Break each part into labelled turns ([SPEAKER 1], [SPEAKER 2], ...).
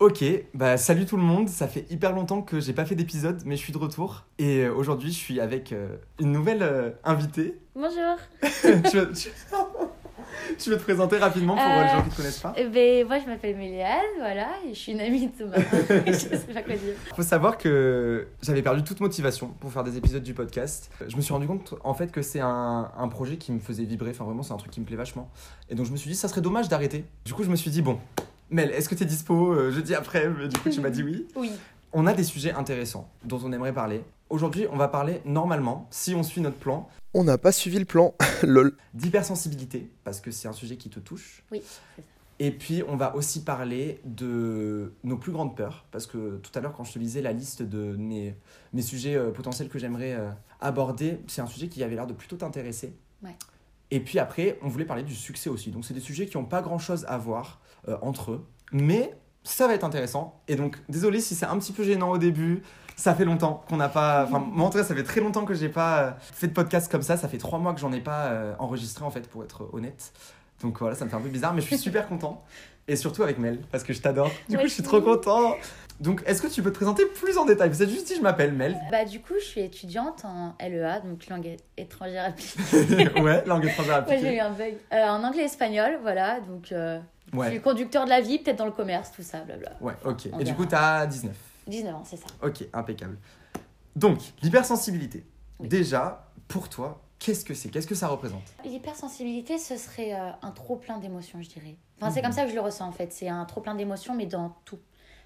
[SPEAKER 1] Ok, bah salut tout le monde, ça fait hyper longtemps que j'ai pas fait d'épisode, mais je suis de retour. Et euh, aujourd'hui, je suis avec euh, une nouvelle euh, invitée.
[SPEAKER 2] Bonjour.
[SPEAKER 1] tu, veux, tu- tu veux te présenter rapidement pour les gens qui te connaissent pas?
[SPEAKER 2] Eh ben, moi, je m'appelle Méliane, voilà, et je suis une amie de Thomas. je sais pas quoi dire.
[SPEAKER 1] Faut savoir que j'avais perdu toute motivation pour faire des épisodes du podcast. Je me suis rendu compte en fait que c'est un, un projet qui me faisait vibrer, enfin vraiment c'est un truc qui me plaît vachement. Et donc je me suis dit ça serait dommage d'arrêter. Du coup je me suis dit bon, Mel, est-ce que t'es dispo euh, jeudi après Mais Du coup tu m'as dit oui.
[SPEAKER 2] Oui.
[SPEAKER 1] On a des sujets intéressants dont on aimerait parler. Aujourd'hui on va parler normalement, si on suit notre plan,
[SPEAKER 3] On n'a pas suivi le plan, lol.
[SPEAKER 1] d'hypersensibilité, parce que c'est un sujet qui te touche.
[SPEAKER 2] Oui, c'est ça.
[SPEAKER 1] Et puis, on va aussi parler de nos plus grandes peurs. Parce que tout à l'heure, quand je te lisais la liste de mes, mes sujets euh, potentiels que j'aimerais euh, aborder, c'est un sujet qui avait l'air de plutôt t'intéresser.
[SPEAKER 2] Ouais.
[SPEAKER 1] Et puis après, on voulait parler du succès aussi. Donc, c'est des sujets qui n'ont pas grand-chose à voir euh, entre eux. Mais ça va être intéressant. Et donc, désolé si c'est un petit peu gênant au début. Ça fait longtemps qu'on n'a pas. Enfin, moi en tout cas, ça fait très longtemps que j'ai pas euh, fait de podcast comme ça. Ça fait trois mois que j'en ai pas euh, enregistré en fait, pour être honnête. Donc voilà, ça me fait un peu bizarre, mais je suis super content. Et surtout avec Mel, parce que je t'adore. Du coup, je suis trop content. Donc, est-ce que tu peux te présenter plus en détail? Vous êtes juste dit, je m'appelle Mel.
[SPEAKER 2] Bah, du coup, je suis étudiante en LEA, donc langue étrangère appliquée.
[SPEAKER 1] ouais, langue étrangère
[SPEAKER 2] Ouais, j'ai
[SPEAKER 1] appliquée.
[SPEAKER 2] eu un bug. Euh, en anglais et espagnol, voilà, donc euh, je suis conducteur de la vie, peut-être dans le commerce, tout ça, blabla.
[SPEAKER 1] ouais, ok. Et du coup, t'as 19.
[SPEAKER 2] 19 ans, c'est ça.
[SPEAKER 1] Ok, impeccable. Donc, l'hypersensibilité.
[SPEAKER 2] Oui.
[SPEAKER 1] Déjà, pour toi, qu'est-ce que c'est? Qu'est-ce que ça représente?
[SPEAKER 2] L'hypersensibilité, ce serait euh, un trop plein d'émotions, je dirais. Enfin, c'est
[SPEAKER 1] Mhm.
[SPEAKER 2] comme ça que je le ressens en fait. C'est un trop plein d'émotions, mais dans tout.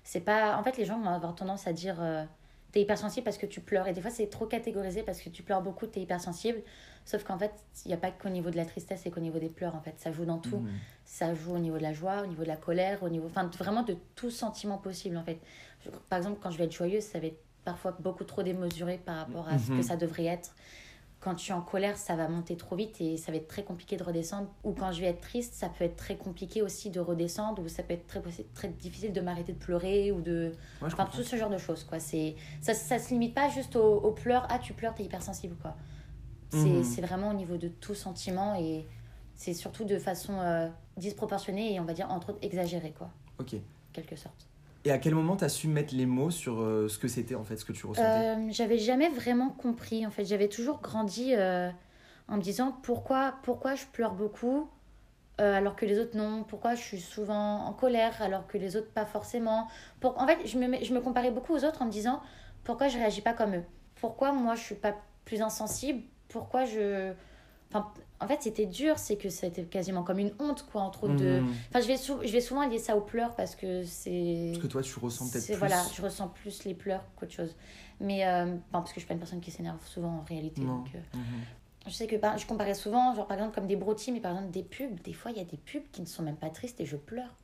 [SPEAKER 2] C'est pas. En fait, les gens vont avoir tendance à dire euh, t'es hypersensible parce que tu pleures. Et des fois, c'est trop catégorisé parce que tu pleures beaucoup, t'es hypersensible. Sauf qu'en fait, il n'y a pas qu'au niveau de la tristesse et qu'au niveau des pleurs. En fait, ça joue dans tout.
[SPEAKER 1] Mhm.
[SPEAKER 2] Ça joue au niveau de la joie, au niveau de la colère, au niveau. Enfin, vraiment de tout sentiment possible en fait. Je- Par exemple, quand je vais être joyeuse, ça va être parfois beaucoup trop démesuré par rapport à ce
[SPEAKER 1] Mhm.
[SPEAKER 2] que ça devrait être quand je suis en colère, ça va monter trop vite et ça va être très compliqué de redescendre. Ou quand je vais être triste, ça peut être très compliqué aussi de redescendre. Ou ça peut être très, très difficile de m'arrêter de pleurer ou de.
[SPEAKER 1] Ouais, je
[SPEAKER 2] Enfin, tout ce genre de choses, quoi. C'est, ça, ça se limite pas juste aux, aux pleurs. Ah, tu pleures, t'es hypersensible, quoi. C'est,
[SPEAKER 1] Mhm.
[SPEAKER 2] c'est vraiment au niveau de tout sentiment et c'est surtout de façon euh, disproportionnée et on va dire entre autres exagérée, quoi.
[SPEAKER 1] Ok.
[SPEAKER 2] En quelque sorte.
[SPEAKER 1] Et à quel moment t'as su mettre les mots sur euh, ce que c'était en fait, ce que tu ressentais?
[SPEAKER 2] Euh, j'avais jamais vraiment compris. En fait, j'avais toujours grandi euh, en me disant pourquoi, pourquoi je pleure beaucoup alors que les autres non? Pourquoi je suis souvent en colère alors que les autres pas forcément? Pour... En fait, je me, je me comparais beaucoup aux autres en me disant pourquoi je réagis pas comme eux? Pourquoi moi je suis pas plus insensible? Pourquoi je. Enfin, en fait, c'était dur. C'est que c'était quasiment comme une honte, quoi, entre autres. De...
[SPEAKER 1] Mhm.
[SPEAKER 2] Enfin, je vais, sou- je vais souvent lier ça aux pleurs parce que c'est.
[SPEAKER 1] Parce que toi, tu ressens peut-être plus.
[SPEAKER 2] Voilà, je ressens plus les pleurs qu'autre chose. Mais, euh, parce que je suis pas une personne qui s'énerve souvent en réalité. Donc, euh,
[SPEAKER 1] Mhm.
[SPEAKER 2] je sais que bah, je comparais souvent, genre par exemple comme des broutilles, mais par exemple des pubs. Des fois, il y a des pubs qui ne sont même pas tristes et je pleure.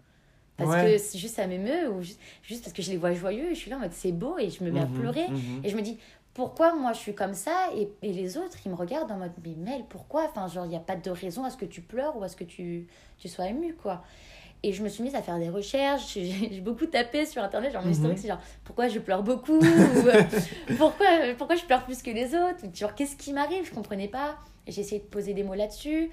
[SPEAKER 2] Parce
[SPEAKER 1] Ouais.
[SPEAKER 2] que c'est juste ça m'émeut ou juste, juste parce que je les vois joyeux et je suis là en mode c'est beau et je me mets à
[SPEAKER 1] Mhm,
[SPEAKER 2] pleurer.
[SPEAKER 1] mhm.
[SPEAKER 2] Et je me dis pourquoi moi je suis comme ça et, et les autres ils me regardent en mode mais Mel pourquoi? Enfin genre il n'y a pas de raison à ce que tu pleures ou à ce que tu, tu sois ému quoi. Et je me suis mise à faire des recherches, j'ai beaucoup tapé sur internet, genre
[SPEAKER 1] Mhm.
[SPEAKER 2] historiques, c'est genre pourquoi je pleure beaucoup, ou, euh, pourquoi, pourquoi je pleure plus que les autres, ou genre qu'est-ce qui m'arrive, je comprenais pas. J'ai essayé de poser des mots là-dessus.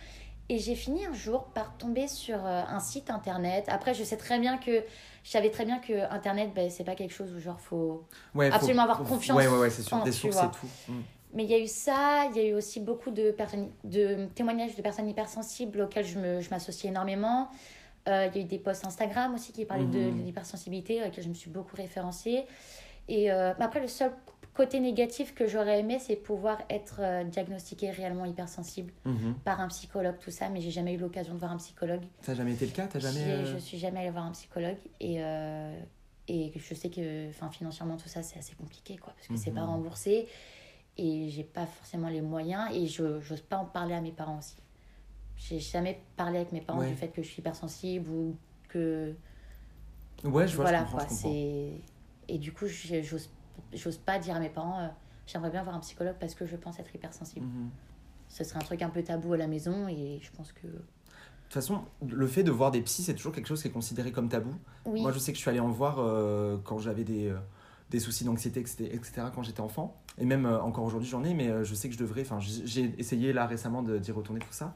[SPEAKER 2] Et j'ai fini un jour par tomber sur euh, un site internet. Après, je sais très bien que. Je savais très bien que internet, ben, c'est pas quelque chose où genre faut.
[SPEAKER 1] Ouais, faut-
[SPEAKER 2] absolument avoir confiance
[SPEAKER 1] Ouais, ouais, ouais, c'est sûr. Des sources et tout. Mhm.
[SPEAKER 2] Mais il y a eu ça, il y a eu aussi beaucoup de, personnes, de témoignages de personnes hypersensibles auxquels je me- je énormément. Euh, il y a eu des posts Instagram aussi qui parlaient de,
[SPEAKER 1] Mhm.
[SPEAKER 2] de l'hypersensibilité, auxquels je me suis beaucoup référencée. Et euh, après, le seul côté négatif que j'aurais aimé, c'est pouvoir être euh, diagnostiquée réellement hypersensible
[SPEAKER 1] Mhm.
[SPEAKER 2] par un psychologue, tout ça, mais j'ai jamais eu l'occasion de voir un psychologue.
[SPEAKER 1] Ça n'a jamais été le cas? T'as jamais. Euh,
[SPEAKER 2] Je suis jamais allée voir un psychologue et, euh, et je sais que financièrement tout ça c'est assez compliqué quoi parce que c'est
[SPEAKER 1] Mhm.
[SPEAKER 2] pas remboursé et j'ai pas forcément les moyens et je j'ose pas en parler à mes parents aussi. J'ai jamais parlé avec mes parents
[SPEAKER 1] Ouais.
[SPEAKER 2] du fait que je suis hypersensible ou que
[SPEAKER 1] Ouais, je vois,
[SPEAKER 2] voilà
[SPEAKER 1] je comprends.
[SPEAKER 2] quoi,
[SPEAKER 1] je comprends.
[SPEAKER 2] c'est et du coup j'ose j'ose pas dire à mes parents euh, j'aimerais bien voir un psychologue parce que je pense être hypersensible.
[SPEAKER 1] Mhm.
[SPEAKER 2] Ce serait un truc un peu tabou à la maison et je pense que
[SPEAKER 1] De toute façon, le fait de voir des psys, c'est toujours quelque chose qui est considéré comme tabou.
[SPEAKER 2] oui.
[SPEAKER 1] Moi, je sais que je suis allé en voir euh, quand j'avais des, euh, des soucis d'anxiété, etc., etc., quand j'étais enfant. Et même euh, encore aujourd'hui, j'en ai, mais je sais que je devrais. Enfin, j'ai essayé là récemment d'y retourner tout ça.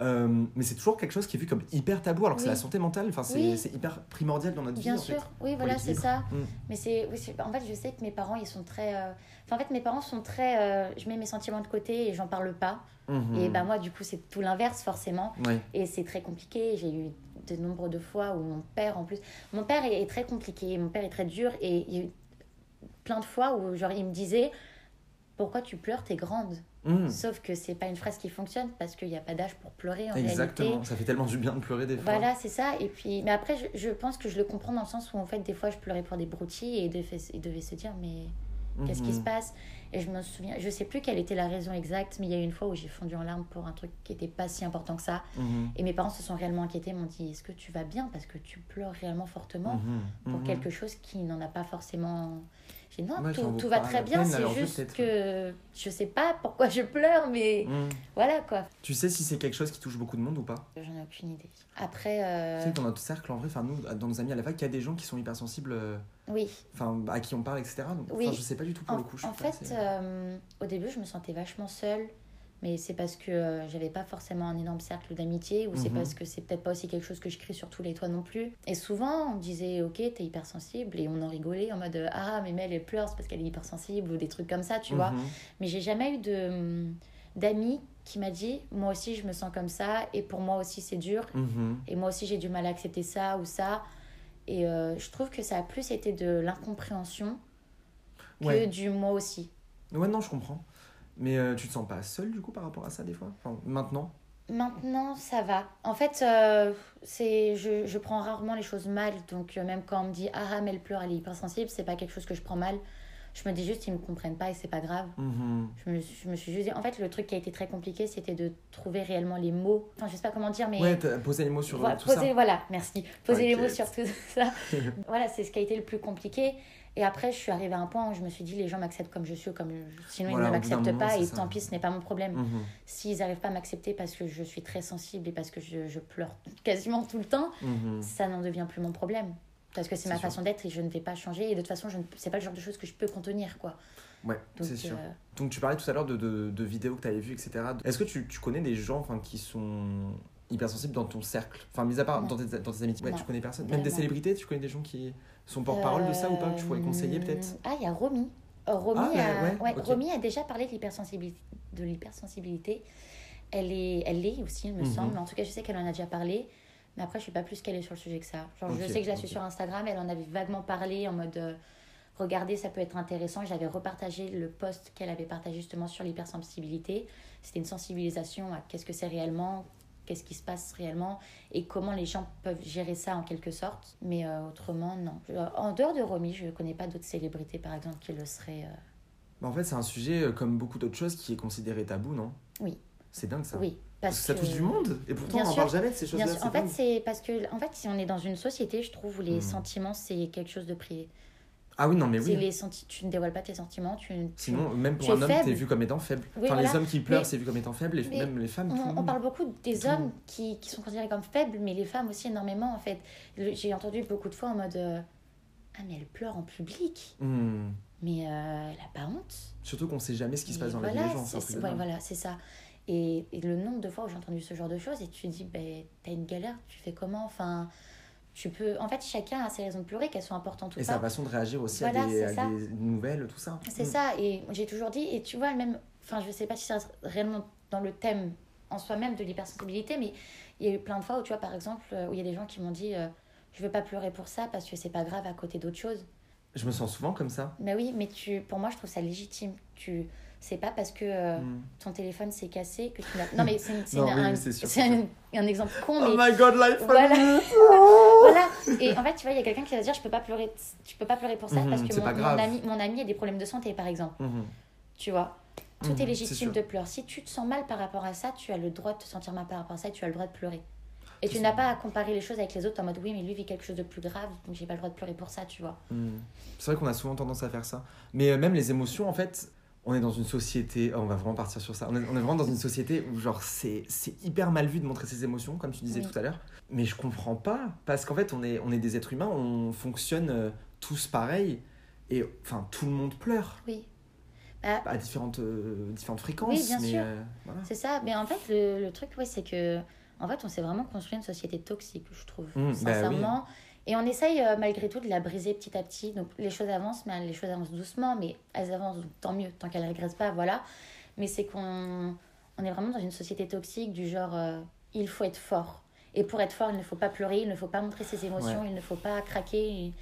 [SPEAKER 1] Euh, mais c'est toujours quelque chose qui est vu comme hyper tabou, alors que c'est la santé mentale, enfin, c'est
[SPEAKER 2] Oui.
[SPEAKER 1] c'est hyper primordial dans notre
[SPEAKER 2] Bien
[SPEAKER 1] vie. en
[SPEAKER 2] sûr,
[SPEAKER 1] fait.
[SPEAKER 2] oui, voilà, c'est ça.
[SPEAKER 1] Mm.
[SPEAKER 2] Mais c'est, oui, en fait, je sais que mes parents, ils sont très. euh, Enfin, en fait, mes parents sont très. euh, Je mets mes sentiments de côté et j'en parle pas.
[SPEAKER 1] Mhm.
[SPEAKER 2] Et bah moi, du coup, c'est tout l'inverse forcément. Et c'est très compliqué. J'ai eu de nombre de fois où mon père, en plus, mon père est, est très compliqué. Mon père est très dur et il y a eu plein de fois où genre il me disait pourquoi tu pleures, t'es grande.
[SPEAKER 1] Mhm.
[SPEAKER 2] Sauf que c'est pas une phrase qui fonctionne parce qu'il n'y a pas d'âge pour pleurer en
[SPEAKER 1] Exactement,
[SPEAKER 2] réalité.
[SPEAKER 1] ça fait tellement du bien de pleurer des fois.
[SPEAKER 2] Voilà, c'est ça. Et puis, mais après, je, je pense que je le comprends dans le sens où en fait, des fois, je pleurais pour des broutilles et il devait se dire mais qu'est-ce qui se passe? Et je me souviens, je sais plus quelle était la raison exacte, mais il y a eu une fois où j'ai fondu en larmes pour un truc qui était pas si important que ça.
[SPEAKER 1] Mhm.
[SPEAKER 2] Et mes parents se sont réellement inquiétés, m'ont dit Est-ce que tu vas bien? Parce que tu pleures réellement fortement
[SPEAKER 1] Mhm.
[SPEAKER 2] pour quelque chose qui n'en a pas forcément. J'ai dit Non,
[SPEAKER 1] Ouais,
[SPEAKER 2] tout, tout va très bien, c'est juste que je sais pas pourquoi je pleure, mais
[SPEAKER 1] Mhm.
[SPEAKER 2] voilà quoi.
[SPEAKER 1] Tu sais si c'est quelque chose qui touche beaucoup de monde ou pas?
[SPEAKER 2] J'en ai aucune idée. Après, euh,
[SPEAKER 1] Tu sais dans notre cercle, en vrai, enfin nous, dans nos amis à la fac, il y a des gens qui sont hypersensibles, euh,
[SPEAKER 2] oui.
[SPEAKER 1] enfin à qui on parle, etc. Donc,
[SPEAKER 2] Oui.
[SPEAKER 1] je sais pas du tout pour
[SPEAKER 2] En,
[SPEAKER 1] le coup. je
[SPEAKER 2] en fait, euh, au début, je me sentais vachement seule, mais c'est parce que euh, j'avais pas forcément un énorme cercle d'amitié, ou c'est
[SPEAKER 1] Mhm.
[SPEAKER 2] parce que c'est peut-être pas aussi quelque chose que je crie sur tous les toits non plus. Et souvent, on me disait, ok, t'es hypersensible, et on en rigolait en mode, ah, mais Mel, elle pleure, parce qu'elle est hypersensible, ou des trucs comme ça, tu vois.
[SPEAKER 1] Mhm.
[SPEAKER 2] Mais j'ai jamais eu de d'amis qui m'a dit, moi aussi, je me sens comme ça, et pour moi aussi, c'est dur,
[SPEAKER 1] Mhm.
[SPEAKER 2] et moi aussi, j'ai du mal à accepter ça ou ça. Et euh, je trouve que ça a plus été de l'incompréhension que
[SPEAKER 1] Ouais.
[SPEAKER 2] du moi aussi.
[SPEAKER 1] ouais, non, je comprends. Mais euh, tu te sens pas seul du coup par rapport à ça des fois? Enfin, maintenant?
[SPEAKER 2] Maintenant, ça va. En fait, euh, c'est je, je prends rarement les choses mal. Donc, euh, même quand on me dit Ah, mais elle pleure, elle est hypersensible, c'est pas quelque chose que je prends mal. Je me dis juste, ils me comprennent pas et c'est pas grave.
[SPEAKER 1] Mhm.
[SPEAKER 2] Je me, je me suis juste dit. En fait, le truc qui a été très compliqué, c'était de trouver réellement les mots. Enfin, je sais pas comment dire, mais.
[SPEAKER 1] Ouais, posé les mots sur
[SPEAKER 2] Voilà,
[SPEAKER 1] tout
[SPEAKER 2] poser,
[SPEAKER 1] ça.
[SPEAKER 2] voilà, merci. Poser les mots sur tout ça. voilà, c'est ce qui a été le plus compliqué. Et après, je suis arrivée à un point où je me suis dit, les gens m'acceptent comme je suis comme je- sinon
[SPEAKER 1] Voilà,
[SPEAKER 2] ils ne m'acceptent pas et
[SPEAKER 1] ça.
[SPEAKER 2] tant pis, ce n'est pas mon problème.
[SPEAKER 1] Mhm.
[SPEAKER 2] S'ils n'arrivent pas à m'accepter parce que je suis très sensible et parce que je, je pleure quasiment tout le temps,
[SPEAKER 1] Mhm.
[SPEAKER 2] ça n'en devient plus mon problème. Parce que c'est ma
[SPEAKER 1] sûr.
[SPEAKER 2] façon d'être et je ne vais pas changer. Et de toute façon, je ne- c'est pas le genre de choses que je peux contenir, quoi.
[SPEAKER 1] Ouais, c'est sûr.
[SPEAKER 2] euh,
[SPEAKER 1] Donc tu parlais tout à l'heure de, de, de vidéos que tu avais vues, etc. Est-ce que tu, tu connais des gens qui sont hypersensibles dans ton cercle Enfin, mis à part dans tes, dans tes amitiés. Ouais, tu connais personne Même des célébrités, tu connais des gens qui sont porte-parole de ça ou pas que tu pourrais conseiller
[SPEAKER 2] euh,
[SPEAKER 1] peut-être
[SPEAKER 2] Ah, il y a Romy. Euh, Romy,
[SPEAKER 1] Ah,
[SPEAKER 2] a...
[SPEAKER 1] ouais, ouais,
[SPEAKER 2] ouais,
[SPEAKER 1] ok.
[SPEAKER 2] Romy a déjà parlé de l'hypersensibilité. De l'hypersensibilité. Elle est, elle l'est aussi, il me
[SPEAKER 1] Mhm.
[SPEAKER 2] semble. En tout cas, je sais qu'elle en a déjà parlé. Mais après, je suis pas plus calée sur le sujet que ça. Genre, je sais que je la suis sur Instagram. Elle en avait vaguement parlé en mode euh, regardez, ça peut être intéressant. J'avais repartagé le post qu'elle avait partagé justement sur l'hypersensibilité. C'était une sensibilisation à qu'est-ce que c'est réellement, qu'est-ce qui se passe réellement et comment les gens peuvent gérer ça en quelque sorte. Mais euh, autrement, non. Euh, En dehors de Romy, je connais pas d'autres célébrités par exemple qui le seraient. euh,
[SPEAKER 1] Bah, En fait, c'est un sujet, comme beaucoup d'autres choses, qui est considéré tabou, non?
[SPEAKER 2] Oui.
[SPEAKER 1] C'est dingue ça.
[SPEAKER 2] Oui.
[SPEAKER 1] Parce que ça touche du monde et pourtant
[SPEAKER 2] Bien
[SPEAKER 1] on en
[SPEAKER 2] sûr.
[SPEAKER 1] parle jamais de ces choses-là.
[SPEAKER 2] En fait, c'est parce que en fait, si on est dans une société, je trouve où les
[SPEAKER 1] Mhm.
[SPEAKER 2] sentiments c'est quelque chose de privé.
[SPEAKER 1] Ah oui, non, mais oui.
[SPEAKER 2] les senti- tu ne dévoiles pas tes sentiments, tu, tu-
[SPEAKER 1] Sinon, même pour
[SPEAKER 2] tu es
[SPEAKER 1] un homme,
[SPEAKER 2] faible.
[SPEAKER 1] t'es vu comme étant faible.
[SPEAKER 2] Oui,
[SPEAKER 1] enfin,
[SPEAKER 2] voilà.
[SPEAKER 1] les hommes qui pleurent, c'est vu comme étant faible, et même les femmes.
[SPEAKER 2] On, parle beaucoup des
[SPEAKER 1] Tout
[SPEAKER 2] hommes qui, qui sont considérés comme faibles, mais les femmes aussi énormément en fait. J'ai entendu beaucoup de fois en mode euh, Ah, mais elle pleure en public,
[SPEAKER 1] Hmm.
[SPEAKER 2] mais euh, elle a pas honte.
[SPEAKER 1] Surtout qu'on sait jamais ce qui se passe dans la vie
[SPEAKER 2] voilà,
[SPEAKER 1] des gens. c'est
[SPEAKER 2] ouais, voilà, c'est ça. Et, et le nombre de fois où j'ai entendu ce genre de choses, et tu te dis, ben, t'as une galère, tu fais comment? Enfin, tu peux. En fait, chacun a ses raisons de pleurer, qu'elles soient importantes ou
[SPEAKER 1] Et
[SPEAKER 2] pas.
[SPEAKER 1] sa façon de réagir aussi
[SPEAKER 2] Voilà,
[SPEAKER 1] à, des,
[SPEAKER 2] c'est
[SPEAKER 1] à
[SPEAKER 2] ça.
[SPEAKER 1] des nouvelles, tout ça.
[SPEAKER 2] C'est
[SPEAKER 1] Hmm.
[SPEAKER 2] ça, et j'ai toujours dit, et tu vois, même, enfin, je sais pas si c'est réellement dans le thème en soi-même de l'hypersensibilité, mais il y a eu plein de fois où, tu vois, par exemple, euh, où il y a des gens qui m'ont dit, euh, je veux pas pleurer pour ça parce que c'est pas grave à côté d'autres choses.
[SPEAKER 1] Je me sens souvent comme ça.
[SPEAKER 2] Mais oui, mais tu, pour moi, je trouve ça légitime. Tu, c'est pas parce que euh,
[SPEAKER 1] Hmm.
[SPEAKER 2] ton téléphone s'est cassé que tu n'as. Non, mais c'est
[SPEAKER 1] oui,
[SPEAKER 2] un, exemple con,
[SPEAKER 1] Oh
[SPEAKER 2] mais
[SPEAKER 1] my god, life
[SPEAKER 2] Voilà. voilà. Et en fait, tu vois, il y a quelqu'un qui va dire, je peux pas pleurer, tu peux pas pleurer pour ça
[SPEAKER 1] Mhm,
[SPEAKER 2] parce que mon, ami, mon ami a des problèmes de santé, par exemple.
[SPEAKER 1] Mhm.
[SPEAKER 2] Tu vois? Tout
[SPEAKER 1] Mhm,
[SPEAKER 2] est légitime de pleurer. Si tu te sens mal par rapport à ça, tu as le droit de te sentir mal par rapport à ça et tu as le droit de pleurer. Et tu n'as pas à comparer les choses avec les autres en mode oui, mais lui vit quelque chose de plus grave, donc j'ai pas le droit de pleurer pour ça, tu vois.
[SPEAKER 1] C'est vrai qu'on a souvent tendance à faire ça. Mais même les émotions, en fait, on est dans une société. oh, on va vraiment partir sur ça. On est, on est vraiment dans une société où, genre, c'est c'est hyper mal vu de montrer ses émotions, comme tu disais
[SPEAKER 2] Oui.
[SPEAKER 1] tout à l'heure. Mais je comprends pas. Parce qu'en fait, on est, on est des êtres humains, on fonctionne euh, tous pareil. Et enfin, tout le monde pleure.
[SPEAKER 2] Oui. Bah,
[SPEAKER 1] à différentes, euh, différentes fréquences.
[SPEAKER 2] Oui, bien
[SPEAKER 1] mais,
[SPEAKER 2] sûr.
[SPEAKER 1] euh, voilà.
[SPEAKER 2] C'est ça. Mais en fait, le, le truc, ouais, c'est que. En fait, on s'est vraiment construit une société toxique, je trouve.
[SPEAKER 1] Mmh, bah
[SPEAKER 2] sincèrement. Et on essaye euh, malgré tout de la briser petit à petit. Donc les choses avancent, mais les choses avancent doucement, mais elles avancent, donc tant mieux, tant qu'elles ne régressent pas, voilà. Mais c'est qu'on on est vraiment dans une société toxique du genre euh, il faut être fort. Et pour être fort, il ne faut pas pleurer, il ne faut pas montrer ses émotions, il ne faut pas craquer. Et,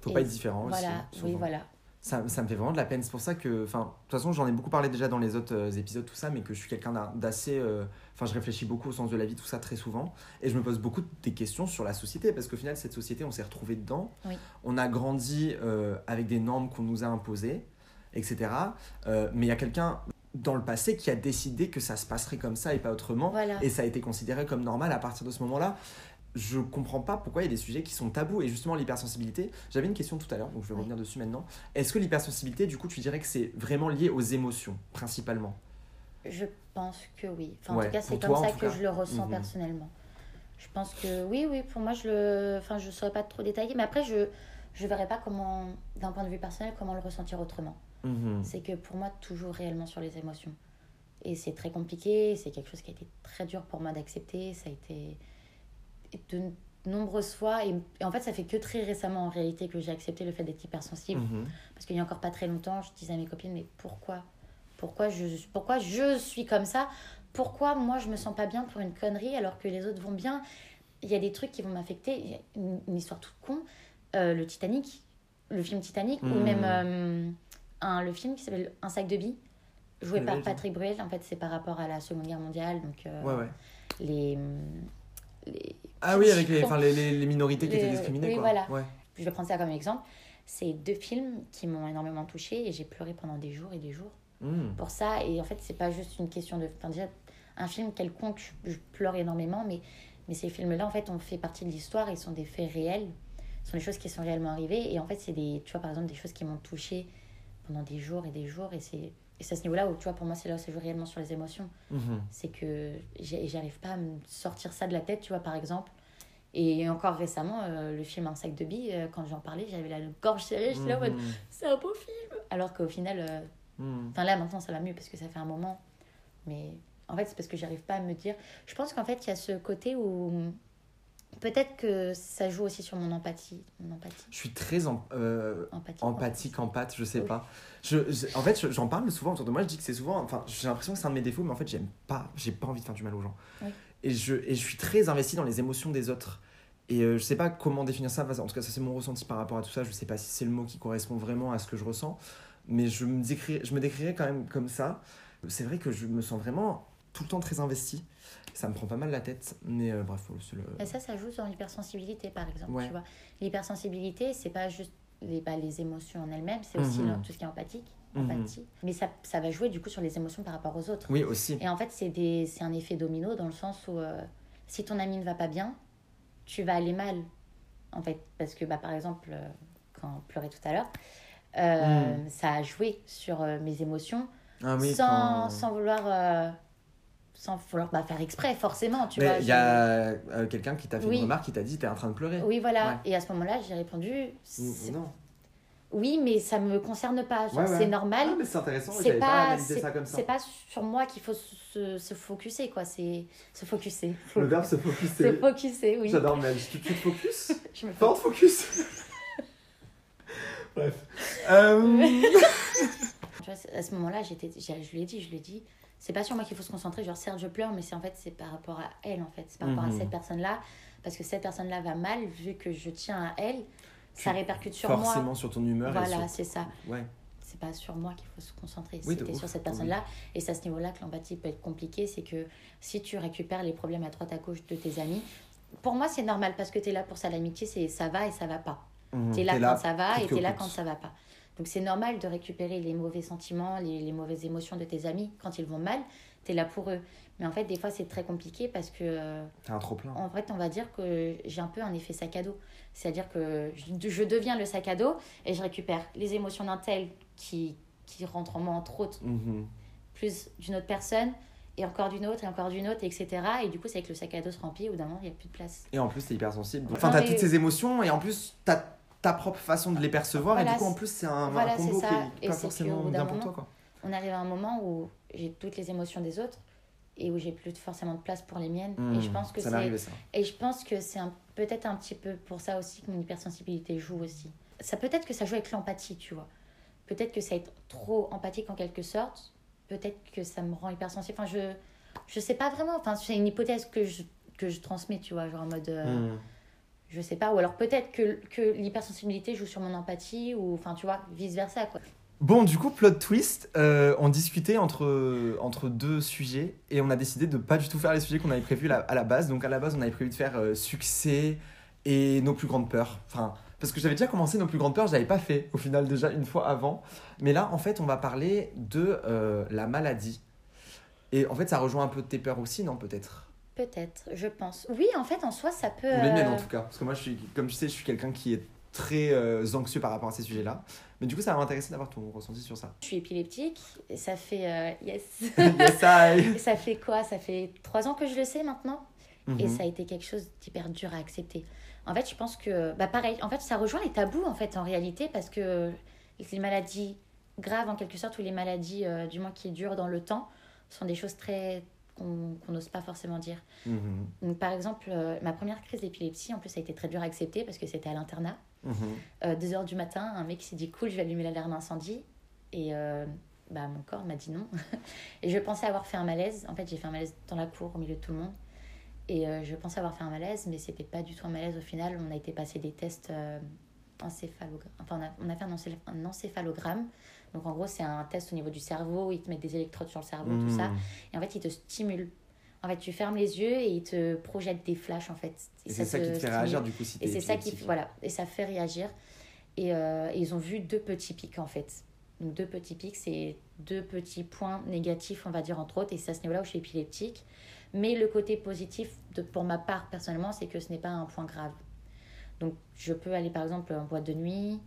[SPEAKER 1] Faut
[SPEAKER 2] et
[SPEAKER 1] pas être différent
[SPEAKER 2] Voilà,
[SPEAKER 1] aussi.
[SPEAKER 2] oui,
[SPEAKER 1] souvent.
[SPEAKER 2] voilà.
[SPEAKER 1] Ça, ça me fait vraiment de la peine. C'est pour ça que, enfin, de toute façon, j'en ai beaucoup parlé déjà dans les autres euh, épisodes, tout ça, mais que je suis quelqu'un d'assez. euh, Enfin, je réfléchis beaucoup au sens de la vie, tout ça, très souvent. Et je me pose beaucoup des questions sur la société, parce qu'au final, cette société, on s'est retrouvé dedans.
[SPEAKER 2] Oui.
[SPEAKER 1] On a grandi euh, avec des normes qu'on nous a imposées, etc. Euh, mais il y a quelqu'un dans le passé qui a décidé que ça se passerait comme ça et pas autrement.
[SPEAKER 2] Voilà.
[SPEAKER 1] Et ça a été considéré comme normal à partir de ce moment-là. Je comprends pas pourquoi il y a des sujets qui sont tabous. Et justement, l'hypersensibilité, j'avais une question tout à l'heure, donc je vais
[SPEAKER 2] Oui.
[SPEAKER 1] revenir dessus maintenant. Est-ce que l'hypersensibilité, du coup, tu dirais que c'est vraiment lié aux émotions, principalement?
[SPEAKER 2] Je pense que oui. Enfin, en
[SPEAKER 1] Ouais,
[SPEAKER 2] tout cas, c'est comme
[SPEAKER 1] toi,
[SPEAKER 2] ça que
[SPEAKER 1] cas.
[SPEAKER 2] je le ressens
[SPEAKER 1] Mhm.
[SPEAKER 2] personnellement. Je pense que oui, oui, pour moi, je le. Enfin, je saurais pas trop détailler, mais après, je je verrais pas comment, d'un point de vue personnel, comment le ressentir autrement.
[SPEAKER 1] Mhm.
[SPEAKER 2] C'est que pour moi, toujours réellement sur les émotions. Et c'est très compliqué, c'est quelque chose qui a été très dur pour moi d'accepter. Ça a été de nombreuses fois. Et, et en fait, ça fait que très récemment, en réalité, que j'ai accepté le fait d'être hypersensible.
[SPEAKER 1] Mhm.
[SPEAKER 2] Parce qu'il y a encore pas très longtemps, je disais à mes copines, mais pourquoi? Pourquoi je, pourquoi je suis comme ça? Pourquoi moi je me sens pas bien pour une connerie alors que les autres vont bien? Il y a des trucs qui vont m'affecter. Une, une histoire toute con. Euh, le Titanic, le film Titanic, ou
[SPEAKER 1] Mhm.
[SPEAKER 2] même euh, un, le film qui s'appelle Un sac de billes, joué par Patrick Bruel. En fait, c'est par rapport à la Seconde Guerre mondiale. Donc, euh,
[SPEAKER 1] Ouais, ouais.
[SPEAKER 2] les, les.
[SPEAKER 1] Ah oui, avec les, enfin, les, les- les minorités qui étaient discriminées,
[SPEAKER 2] oui,
[SPEAKER 1] quoi.
[SPEAKER 2] voilà.
[SPEAKER 1] Ouais.
[SPEAKER 2] Je vais prendre ça comme exemple. C'est deux films qui m'ont énormément touchée et j'ai pleuré pendant des jours et des jours
[SPEAKER 1] Mhm.
[SPEAKER 2] pour ça. Et en fait, c'est pas juste une question de. Enfin, déjà, un film quelconque, je, je pleure énormément, mais, mais ces films-là, en fait, ont fait partie de l'histoire. Ils sont des faits réels. Ce sont des choses qui sont réellement arrivées. Et en fait, c'est des. Tu vois, par exemple, des choses qui m'ont touchée pendant des jours et des jours. Et c'est. Et c'est à ce niveau-là où, tu vois, pour moi, c'est là où ça joue réellement sur les émotions.
[SPEAKER 1] Mhm.
[SPEAKER 2] C'est que j'arrive pas à me sortir ça de la tête, tu vois, par exemple. Et encore récemment, euh, le film Un sac de billes, euh, quand j'en parlais, j'avais la gorge serrée. J'étais là en mode,
[SPEAKER 1] Mhm.
[SPEAKER 2] c'est un beau film. Alors qu'au final, euh,
[SPEAKER 1] Mhm.
[SPEAKER 2] Enfin là maintenant ça va mieux parce que ça fait un moment. Mais en fait c'est parce que j'arrive pas à me dire. Je pense qu'en fait il y a ce côté où peut-être que ça joue aussi sur mon empathie. Mon empathie.
[SPEAKER 1] Je suis très en- euh,
[SPEAKER 2] Empathie.
[SPEAKER 1] empathique, empathe, je sais
[SPEAKER 2] Oui.
[SPEAKER 1] pas. Je, je- en fait, je- j'en parle souvent autour de moi. Je dis que c'est souvent. Enfin, j'ai l'impression que c'est un de mes défauts, mais en fait, j'aime pas. J'ai pas envie de faire du mal aux gens.
[SPEAKER 2] Oui.
[SPEAKER 1] Et je, et je suis très investi dans les émotions des autres. Et euh, je sais pas comment définir ça. En tout cas, ça c'est mon ressenti par rapport à tout ça. Je sais pas si c'est le mot qui correspond vraiment à ce que je ressens, mais je me décrirais, je me décrirais quand même comme ça. C'est vrai que je me sens vraiment tout le temps très investi. Ça me prend pas mal la tête, mais euh, bref, c'est le.
[SPEAKER 2] Et ça, ça joue sur l'hypersensibilité, par exemple.
[SPEAKER 1] Ouais.
[SPEAKER 2] Tu vois, l'hypersensibilité, c'est pas juste les, bah, les émotions en elles-mêmes, c'est aussi
[SPEAKER 1] Mhm.
[SPEAKER 2] tout ce qui est empathique,
[SPEAKER 1] Mhm.
[SPEAKER 2] empathie. Mais ça, ça va jouer du coup sur les émotions par rapport aux autres.
[SPEAKER 1] Oui, aussi.
[SPEAKER 2] Et en fait, c'est un effet domino dans le sens où euh, si ton ami ne va pas bien, tu vas aller mal. En fait, parce que bah, par exemple, euh, quand on pleurait tout à l'heure, euh, ça a joué sur mes émotions
[SPEAKER 1] Ah oui,
[SPEAKER 2] sans,
[SPEAKER 1] quand-
[SPEAKER 2] sans vouloir, sans vouloir bah, faire exprès, forcément. Tu
[SPEAKER 1] Mais
[SPEAKER 2] vois,
[SPEAKER 1] il y a euh, quelqu'un qui t'a fait
[SPEAKER 2] Oui.
[SPEAKER 1] une remarque qui t'a dit t'es en train de pleurer.
[SPEAKER 2] Oui, voilà.
[SPEAKER 1] Ouais.
[SPEAKER 2] Et à ce moment-là, j'ai répondu
[SPEAKER 1] Non.
[SPEAKER 2] oui, mais ça me concerne pas. Genre,
[SPEAKER 1] Ouais, ouais.
[SPEAKER 2] C'est normal.
[SPEAKER 1] Ah, mais c'est intéressant,
[SPEAKER 2] c'est
[SPEAKER 1] pas,
[SPEAKER 2] pas, c'est pas sur moi qu'il faut se, se focuser, quoi. C'est se focuser.
[SPEAKER 1] Le verbe se
[SPEAKER 2] Se
[SPEAKER 1] focuser.
[SPEAKER 2] focuser, oui.
[SPEAKER 1] J'adore même. Tu, tu te focus
[SPEAKER 2] Je me
[SPEAKER 1] Fort focus Bref. Euh,
[SPEAKER 2] Tu vois, c'est- à ce moment-là, j'étais, je lui ai dit, je lui ai dit, c'est pas sur moi qu'il faut se concentrer. Genre, certes, je pleure, mais c'est en fait, c'est par rapport à elle, en fait. C'est par rapport
[SPEAKER 1] Mhm.
[SPEAKER 2] à cette personne-là. Parce que cette personne-là va mal, vu que je tiens à elle, ça répercute sur
[SPEAKER 1] Forcément
[SPEAKER 2] moi.
[SPEAKER 1] sur ton humeur.
[SPEAKER 2] Voilà,
[SPEAKER 1] sur-
[SPEAKER 2] c'est ça.
[SPEAKER 1] Ouais.
[SPEAKER 2] C'est pas sur moi qu'il faut se concentrer.
[SPEAKER 1] Oui,
[SPEAKER 2] C'était sur cette
[SPEAKER 1] oui.
[SPEAKER 2] personne-là. Et c'est à ce niveau-là que l'empathie peut être compliquée. C'est que si tu récupères les problèmes à droite à gauche de tes amis, pour moi, c'est normal parce que tu es là pour ça. L'amitié, c'est ça va et ça va pas.
[SPEAKER 1] Mhm.
[SPEAKER 2] Tu es là quand ça va et tu es là quand ça va pas. Donc c'est normal de récupérer les mauvais sentiments, les, les mauvaises émotions de tes amis quand ils vont mal. Tu es là pour eux. Mais en fait, des fois, c'est très compliqué parce que, euh,
[SPEAKER 1] T'as un trop plein.
[SPEAKER 2] en fait, on va dire que j'ai un peu un effet sac à dos. C'est-à-dire que je, je deviens le sac à dos et je récupère les émotions d'un tel qui, qui rentre en moi, entre autres,
[SPEAKER 1] Mhm.
[SPEAKER 2] plus d'une autre personne, et encore d'une autre, et encore d'une autre, etc. Et du coup, c'est que le sac à dos se remplit, au d'un moment, il n'y a plus de place.
[SPEAKER 1] Et en plus, t'es hypersensible. Enfin, t'as toutes ces émotions et en plus, t'as ta propre façon de les percevoir. et du coup, en plus, c'est un, un
[SPEAKER 2] voilà,
[SPEAKER 1] combo qui pas forcément bien pour toi. Quoi.
[SPEAKER 2] on arrive à un moment où j'ai toutes les émotions des autres et où j'ai plus forcément de place pour les miennes. et je
[SPEAKER 1] Hmm,
[SPEAKER 2] pense que
[SPEAKER 1] ça
[SPEAKER 2] c'est et je pense que c'est peut-être un petit peu pour ça aussi que mon hypersensibilité joue aussi. Ça peut-être que ça joue avec l'empathie, tu vois. Peut-être que ça est trop empathique en quelque sorte. Peut-être que ça me rend hypersensible. Enfin, je je sais pas vraiment. Enfin, c'est une hypothèse que je que je transmets, tu vois, genre en mode euh,
[SPEAKER 1] Hmm.
[SPEAKER 2] Je sais pas ou alors peut-être que que l'hypersensibilité joue sur mon empathie ou enfin, tu vois, vice versa quoi.
[SPEAKER 1] Bon, du coup, plot twist, euh, on discutait entre, entre deux sujets et on a décidé de pas du tout faire les sujets qu'on avait prévus à la base. Donc, à la base, on avait prévu de faire euh, succès et nos plus grandes peurs. Enfin, parce que j'avais déjà commencé nos plus grandes peurs, je l'avais pas fait au final déjà une fois avant. Mais là, en fait, on va parler de euh, la maladie. Et en fait, ça rejoint un peu tes peurs aussi, non Peut-être?
[SPEAKER 2] Peut-être, je pense. Oui, en fait, en soi, ça peut.
[SPEAKER 1] Ou les miennes
[SPEAKER 2] euh,
[SPEAKER 1] en tout cas. Parce que moi, je suis, comme tu sais, je suis quelqu'un qui est très euh, anxieux par rapport à ces sujets-là. Mais du coup, ça va m'intéresser d'avoir ton ressenti sur ça.
[SPEAKER 2] Je suis épileptique et ça fait euh, yes.
[SPEAKER 1] yes, I.
[SPEAKER 2] Ça fait quoi? Ça fait trois ans que je le sais maintenant. Et
[SPEAKER 1] Mhm.
[SPEAKER 2] ça a été quelque chose d'hyper dur à accepter. En fait, je pense que, bah pareil, en fait, ça rejoint les tabous, en fait, en réalité, parce que les maladies graves, en quelque sorte, ou les maladies, euh, du moins, qui durent dans le temps, sont des choses très qu'on n'ose pas forcément dire.
[SPEAKER 1] Mhm.
[SPEAKER 2] Donc, par exemple, euh, ma première crise d'épilepsie, en plus, ça a été très dur à accepter parce que c'était à l'internat.
[SPEAKER 1] Mhm.
[SPEAKER 2] Euh, deux heures du matin, un mec s'est dit cool, je vais allumer l'alarme incendie. Et euh, bah, mon corps m'a dit non. et je pensais avoir fait un malaise. En fait, j'ai fait un malaise dans la cour, au milieu de tout le monde. Et je pensais avoir fait un malaise, mais c'était pas du tout un malaise au final. On a été passer des tests encéphalogramme. Enfin, on a, on a fait un encéphalogramme. Donc, en gros, c'est un test au niveau du cerveau. Ils te mettent des électrodes sur le cerveau, tout ça.
[SPEAKER 1] Mhm.
[SPEAKER 2] Et en fait, ils te stimulent. En fait, tu fermes les yeux et ils te projettent des flashs, en fait.
[SPEAKER 1] Et c'est ça qui te fait
[SPEAKER 2] stimule.
[SPEAKER 1] réagir du coup si
[SPEAKER 2] Et c'est ça qui voilà et ça fait réagir. Et, euh, et ils ont vu deux petits pics en fait. Donc deux petits pics, c'est deux petits points négatifs, on va dire entre autres. Et c'est à ce niveau-là où je suis épileptique. Mais le côté positif, de, pour ma part personnellement, c'est que ce n'est pas un point grave. Donc je peux aller par exemple en boîte de nuit,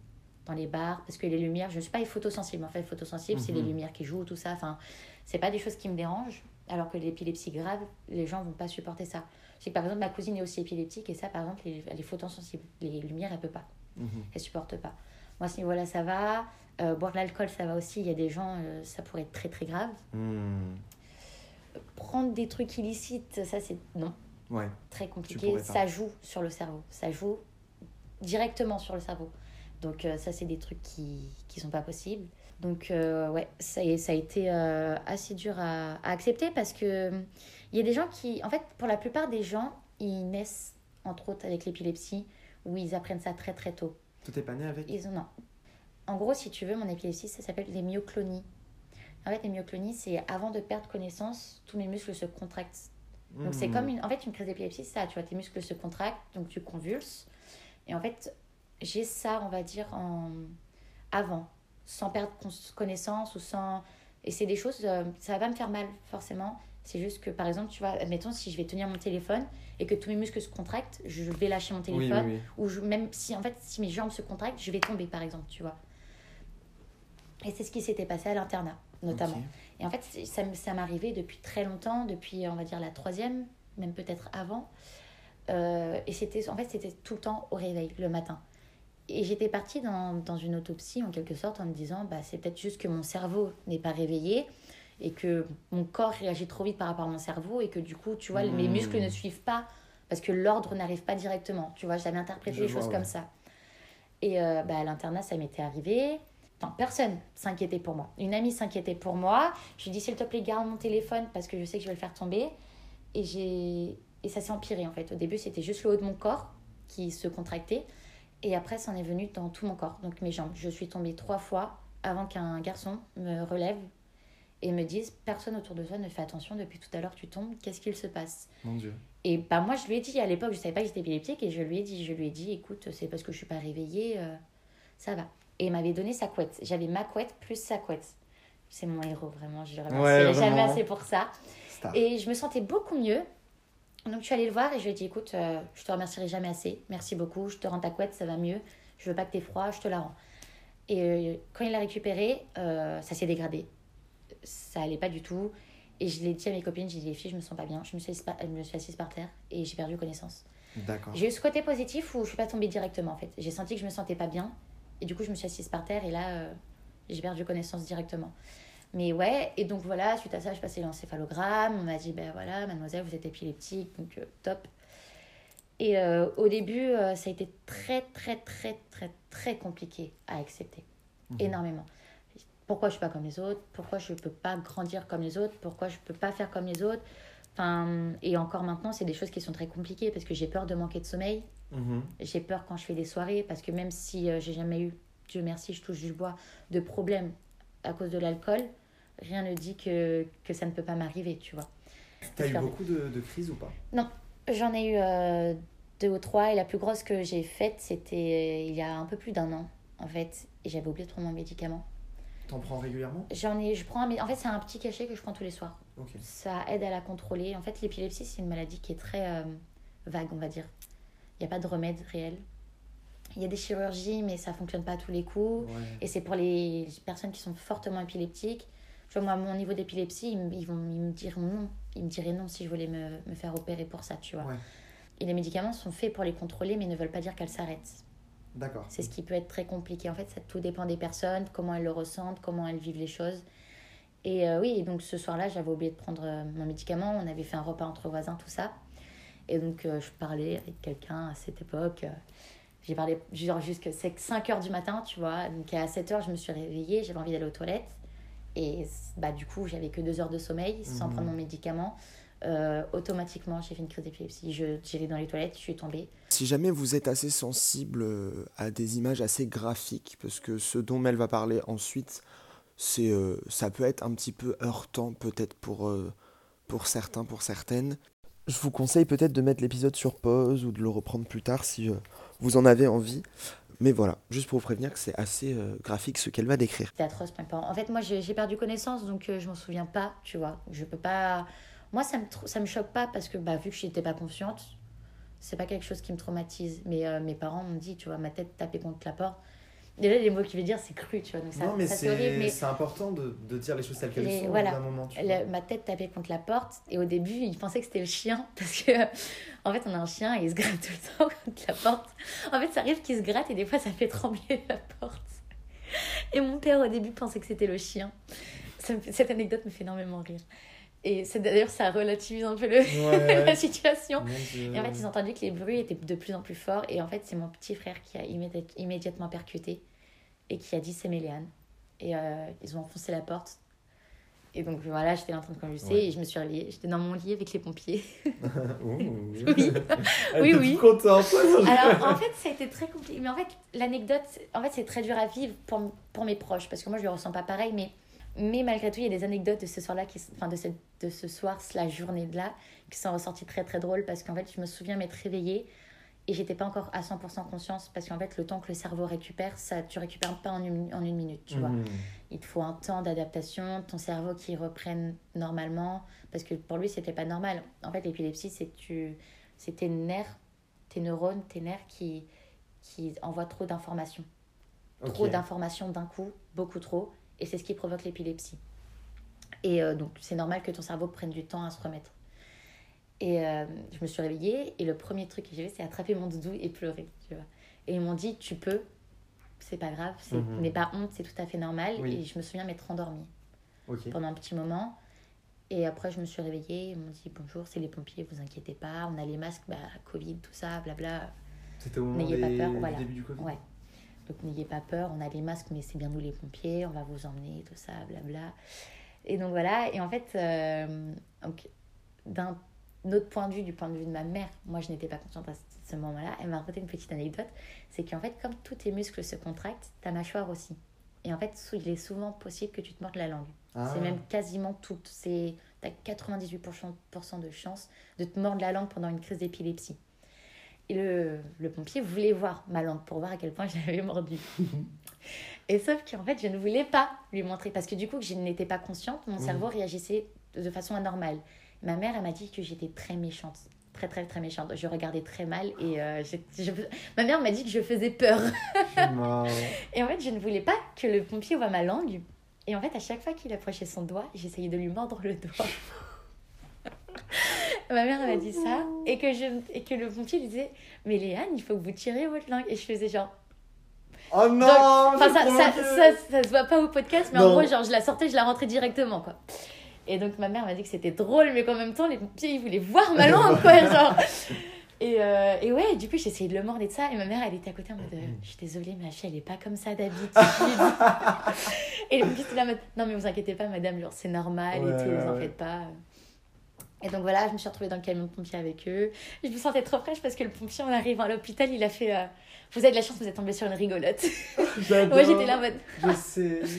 [SPEAKER 2] dans les bars, parce que les lumières, je ne suis pas photosensible. En fait, photosensible, c'est les
[SPEAKER 1] Mhm.
[SPEAKER 2] lumières qui jouent, tout ça. Enfin, c'est pas des choses qui me dérangent. Alors que l'épilepsie grave, les gens vont pas supporter ça. Je sais que par exemple, ma cousine est aussi épileptique et ça, par exemple, elle est photosensible. Les lumières, elle peut pas.
[SPEAKER 1] Mhm.
[SPEAKER 2] Elle supporte pas. Moi, à ce niveau-là, ça va. Euh, boire de l'alcool, ça va aussi. Il y a des gens, euh, ça pourrait être très très grave.
[SPEAKER 1] Mhm.
[SPEAKER 2] Prendre des trucs illicites, ça c'est non,
[SPEAKER 1] Ouais.
[SPEAKER 2] très compliqué. Ça joue sur le cerveau. Ça joue directement sur le cerveau. Donc euh, ça, c'est des trucs qui qui sont pas possibles. Donc euh, ouais, ça, est- ça a été euh, assez dur à, à accepter parce que il y a des gens qui, en fait, pour la plupart des gens, ils naissent entre autres avec l'épilepsie où ils apprennent ça très très tôt.
[SPEAKER 1] Toi t'es pas né avec?
[SPEAKER 2] Ils ont, non. En gros, si tu veux, mon épilepsie, ça s'appelle les myoclonies. En fait, les myoclonies, c'est avant de perdre connaissance, tous mes muscles se contractent. Donc, c'est
[SPEAKER 1] Mhm.
[SPEAKER 2] comme une. En fait, une crise d'épilepsie, ça, tu vois, tes muscles se contractent, donc tu convulses. Et en fait, j'ai ça, on va dire, en. avant, sans perdre connaissance ou sans. Et c'est des choses, euh, ça va pas me faire mal, forcément. C'est juste que, par exemple, tu vois, admettons, si je vais tenir mon téléphone et que tous mes muscles se contractent, je vais lâcher mon téléphone
[SPEAKER 1] oui, oui.
[SPEAKER 2] ou je, même si en fait si mes jambes se contractent je vais tomber par exemple tu vois et c'est ce qui s'était passé à l'internat notamment et en fait ça, ça m'arrivait depuis très longtemps depuis on va dire la troisième même peut-être avant Euh, et c'était en fait c'était tout le temps au réveil le matin et j'étais partie dans, dans une autopsie en quelque sorte en me disant bah c'est peut-être juste que mon cerveau n'est pas réveillé et que mon corps réagit trop vite par rapport à mon cerveau et que du coup tu vois mes
[SPEAKER 1] Hmm.
[SPEAKER 2] muscles ne suivent pas parce que l'ordre n'arrive pas directement tu vois j'avais interprété
[SPEAKER 1] Je
[SPEAKER 2] les
[SPEAKER 1] vois,
[SPEAKER 2] choses
[SPEAKER 1] ouais.
[SPEAKER 2] comme ça et euh, bah, à l'internat ça m'était arrivé Enfin, personne s'inquiétait pour moi. Une amie s'inquiétait pour moi. Je lui ai dit, s'il te plaît, garde mon téléphone parce que je sais que je vais le faire tomber. Et, j'ai... et ça s'est empiré en fait. Au début, c'était juste le haut de mon corps qui se contractait. Et après, ça en est venu dans tout mon corps, donc mes jambes. Je suis tombée trois fois avant qu'un garçon me relève et me dise Personne autour de toi ne fait attention, depuis tout à l'heure tu tombes, qu'est-ce qu'il se passe?
[SPEAKER 1] Mon dieu.
[SPEAKER 2] Et bah, moi, je lui ai dit, à l'époque, je savais pas que j'étais épileptique et je lui ai dit, je lui ai dit Écoute, c'est parce que je suis pas réveillée, euh, ça va. Et il m'avait donné sa couette. J'avais ma couette plus sa couette. C'est mon héros, vraiment. Je le
[SPEAKER 1] Ouais,
[SPEAKER 2] remercierai jamais assez pour ça.
[SPEAKER 1] Star.
[SPEAKER 2] Et je me sentais beaucoup mieux. Donc je suis allée le voir et je lui ai dit écoute, euh, je te remercierai jamais assez. Merci beaucoup, je te rends ta couette, ça va mieux. Je veux pas que t'aies froid, je te la rends. Et euh, quand il l'a récupérée, euh, ça s'est dégradé. Ça allait pas du tout. Et je l'ai dit à mes copines, j'ai dit les filles, je me sens pas bien. Je me suis assise par, je me suis assise par terre et j'ai perdu connaissance.
[SPEAKER 1] D'accord.
[SPEAKER 2] J'ai eu ce côté positif où je suis pas tombée directement en fait. J'ai senti que je me sentais pas bien et du coup je me suis assise par terre et là j'ai perdu connaissance directement. Mais ouais, et donc voilà, suite à ça, je passais l'encéphalogramme. On m'a dit, ben voilà, mademoiselle, vous êtes épileptique, donc euh, top. Et euh, au début, euh, ça a été très, très, très, très, très compliqué à accepter.
[SPEAKER 1] Mhm.
[SPEAKER 2] Énormément. Pourquoi je suis pas comme les autres? Pourquoi je peux pas grandir comme les autres? Pourquoi je peux pas faire comme les autres? Enfin, et encore maintenant, c'est des choses qui sont très compliquées parce que j'ai peur de manquer de sommeil.
[SPEAKER 1] Mhm.
[SPEAKER 2] J'ai peur quand je fais des soirées parce que même si j'ai jamais eu, Dieu merci, je touche du bois, de problèmes à cause de l'alcool, rien ne dit que, que ça ne peut pas m'arriver, tu vois.
[SPEAKER 1] T'as eu beaucoup de, de crises ou pas?
[SPEAKER 2] J'en ai eu euh, deux ou trois et la plus grosse que j'ai faite, c'était euh, il y a un peu plus d'un an en fait. Et j'avais oublié de prendre mon médicament.
[SPEAKER 1] T'en prends régulièrement?
[SPEAKER 2] J'en ai, je prends un, en fait c'est un petit cachet que je prends tous les soirs. Ça aide à la contrôler. En fait l'épilepsie c'est une maladie qui est très euh, vague on va dire. Il n'y a pas de remède réel. Il y a des chirurgies mais ça fonctionne pas à tous les coups.
[SPEAKER 1] Ouais.
[SPEAKER 2] Et c'est pour les personnes qui sont fortement épileptiques. Tu vois, moi, mon niveau d'épilepsie, ils, me- ils, vont, ils me diront non. Ils me diraient non si je voulais me, me faire opérer pour ça, tu vois.
[SPEAKER 1] Ouais.
[SPEAKER 2] Et les médicaments sont faits pour les contrôler, mais ne veulent pas dire qu'elles s'arrêtent.
[SPEAKER 1] D'accord.
[SPEAKER 2] C'est ce qui peut être très compliqué. En fait, ça tout dépend des personnes, comment elles le ressentent, comment elles vivent les choses. Et euh, oui, et donc ce soir-là, j'avais oublié de prendre euh, mon médicament. On avait fait un repas entre voisins, tout ça. Et donc, euh, je parlais avec quelqu'un à cette époque. euh, j'ai parlé genre jusqu'à 5 heures du matin, tu vois. Donc, à 7 heures, je me suis réveillée, j'avais envie d'aller aux toilettes. Et bah, du coup, j'avais que 2 heures de sommeil sans
[SPEAKER 1] Mhm.
[SPEAKER 2] prendre mon médicament. Euh, automatiquement, j'ai fait une crise d'épilepsie. Je- J'allais dans les toilettes, je suis tombée.
[SPEAKER 3] Si jamais vous êtes assez sensible euh, à des images assez graphiques, parce que ce dont Mel va parler ensuite, c'est, euh, ça peut être un petit peu heurtant peut-être pour, euh, pour certains, pour certaines. Je vous conseille peut-être de mettre l'épisode sur pause ou de le reprendre plus tard si vous en avez envie. Mais voilà, juste pour vous prévenir que c'est assez euh, graphique ce qu'elle va décrire.
[SPEAKER 2] C'était atroce, mes parents. En fait, moi, j'ai perdu connaissance, donc euh, je m'en souviens pas, tu vois. Je peux pas. Moi, ça me, ça me choque pas parce que, bah, vu que je n'étais pas confiante, c'est pas quelque chose qui me traumatise. Mais euh, mes parents m'ont dit, tu vois, ma tête tapée contre la porte. Déjà, les mots qu'il veut dire, c'est cru, tu vois. Donc, ça,
[SPEAKER 1] non, mais
[SPEAKER 2] c'est Mais
[SPEAKER 1] important de, de dire les choses telles qu'elles
[SPEAKER 2] Les-
[SPEAKER 1] sont
[SPEAKER 2] voilà.
[SPEAKER 1] bout d'un moment. tu
[SPEAKER 2] ma tête tapée contre la porte. Et au début, ils pensaient que c'était le chien. Parce que, en fait, on a un chien et il se gratte tout le temps contre la porte. En fait, ça arrive qu'il se gratte et des fois, ça fait trembler la porte. Et mon père, au début, pensait que c'était le chien. Ça cette anecdote me fait énormément rire. Et c'est d'ailleurs, ça relativise un peu le,
[SPEAKER 1] Ouais,
[SPEAKER 2] la situation.
[SPEAKER 1] Dieu.
[SPEAKER 2] Et en fait, ils ont entendu que les bruits étaient de plus en plus forts. Et en fait, c'est mon petit frère qui a immédi- immédiatement percuté et qui a dit c'est Méléane. Et euh, ils ont enfoncé la porte. Et donc voilà, j'étais en train de convulser
[SPEAKER 1] Ouais.
[SPEAKER 2] et je me suis réveillée. J'étais dans mon lit avec les pompiers. Oui.
[SPEAKER 1] Elle
[SPEAKER 2] Oui,
[SPEAKER 1] était
[SPEAKER 2] oui.
[SPEAKER 1] toute contente.
[SPEAKER 2] Alors en fait, ça a été très compliqué. Mais en fait, l'anecdote, en fait, c'est très dur à vivre pour, pour mes proches parce que moi, je le ressens pas pareil. Mais, mais malgré tout, il y a des anecdotes de ce soir-là, qui, enfin de, cette, de ce soir, la journée-là, qui sont ressorties très très drôles parce qu'en fait, je me souviens m'être réveillée et j'étais pas encore à 100% conscience parce qu'en fait, le temps que le cerveau récupère, ça, tu récupères pas en une, en une minute, tu vois.
[SPEAKER 1] Mhm.
[SPEAKER 2] Il te faut un temps d'adaptation, ton cerveau qui reprenne normalement, parce que pour lui, c'était pas normal. En fait, l'épilepsie, c'est tu, c'est tes nerfs, tes neurones, tes nerfs qui, qui envoient trop d'informations. Trop d'informations d'un coup, beaucoup trop, et c'est ce qui provoque l'épilepsie. Et euh, donc, c'est normal que ton cerveau prenne du temps à se remettre. Et euh, je me suis réveillée, et le premier truc que j'ai fait, c'est attraper mon doudou et pleurer, tu vois. Et ils m'ont dit, tu peux, c'est pas grave, c'est
[SPEAKER 1] Mhm.
[SPEAKER 2] n'aie pas honte, c'est tout à fait normal.
[SPEAKER 1] Oui.
[SPEAKER 2] Et je me souviens m'être endormie
[SPEAKER 1] Ok.
[SPEAKER 2] pendant un petit moment. Et après, je me suis réveillée, ils m'ont dit bonjour, c'est les pompiers, vous inquiétez pas, on a les masques, bah, Covid, tout ça, blabla.
[SPEAKER 1] C'était au moment
[SPEAKER 2] N'ayez pas
[SPEAKER 1] des-
[SPEAKER 2] peur, voilà.
[SPEAKER 1] début du Covid?
[SPEAKER 2] Ouais. Donc n'ayez pas peur, on a les masques, mais c'est bien nous les pompiers, on va vous emmener, tout ça, blabla. Et donc voilà, et en fait, euh, donc, d'un autre point de vue, du point de vue de ma mère, moi je n'étais pas consciente à ce- moment-là, elle m'a raconté une petite anecdote, c'est qu'en fait, comme tous tes muscles se contractent, ta mâchoire aussi. Et en fait, il est souvent possible que tu te mordes la langue.
[SPEAKER 1] Ah.
[SPEAKER 2] C'est même quasiment tout. C'est t'as 98% pourcent de chance de te mordre la langue pendant une crise d'épilepsie. Et le, le pompier voulait voir ma langue pour voir à quel point je l'avais mordu. Et sauf qu'en fait, je ne voulais pas lui montrer parce que du coup, que je n'étais pas consciente, mon
[SPEAKER 1] Mhm.
[SPEAKER 2] cerveau réagissait de, façon anormale. Ma mère, elle m'a dit que j'étais très méchante. Très, très, très méchante. Je regardais très mal et euh, je- ma mère m'a dit que je faisais peur. Et en fait, je ne voulais pas que le pompier voie ma langue. Et en fait, à chaque fois qu'il approchait son doigt, j'essayais de lui mordre le doigt. Ma mère m'a dit ça. Et que, je, et que le pompier lui disait Mais Léane, il faut que vous tiriez votre langue. Et je faisais genre.
[SPEAKER 1] Oh non
[SPEAKER 2] Enfin,
[SPEAKER 1] j'ai
[SPEAKER 2] ça, ça,
[SPEAKER 1] provoqué.
[SPEAKER 2] ça, ça se voit pas au podcast, mais en gros, genre, je la sortais, je la rentrais directement, quoi. Et donc, ma mère m'a dit que c'était drôle, mais qu'en même temps, les pompiers, ils voulaient voir ma langue, quoi, genre. Et, euh, et ouais, du coup, j'ai essayé de le mordre et de ça. Et ma mère, elle était à côté en mode euh, Je suis désolée, ma fille, elle est pas comme ça d'habitude. et les pompiers étaient là en mode Non, mais vous inquiétez pas, madame, genre, c'est normal
[SPEAKER 1] Ouais,
[SPEAKER 2] et tout, vous en
[SPEAKER 1] ouais.
[SPEAKER 2] faites pas. Et donc voilà, je me suis retrouvée dans le camion de pompiers avec eux. Je me sentais trop fraîche parce que le pompier, en arrivant à l'hôpital, il a fait euh, Vous avez de la chance, vous êtes tombée sur une rigolote. Moi, j'étais là en mode
[SPEAKER 1] Je sais.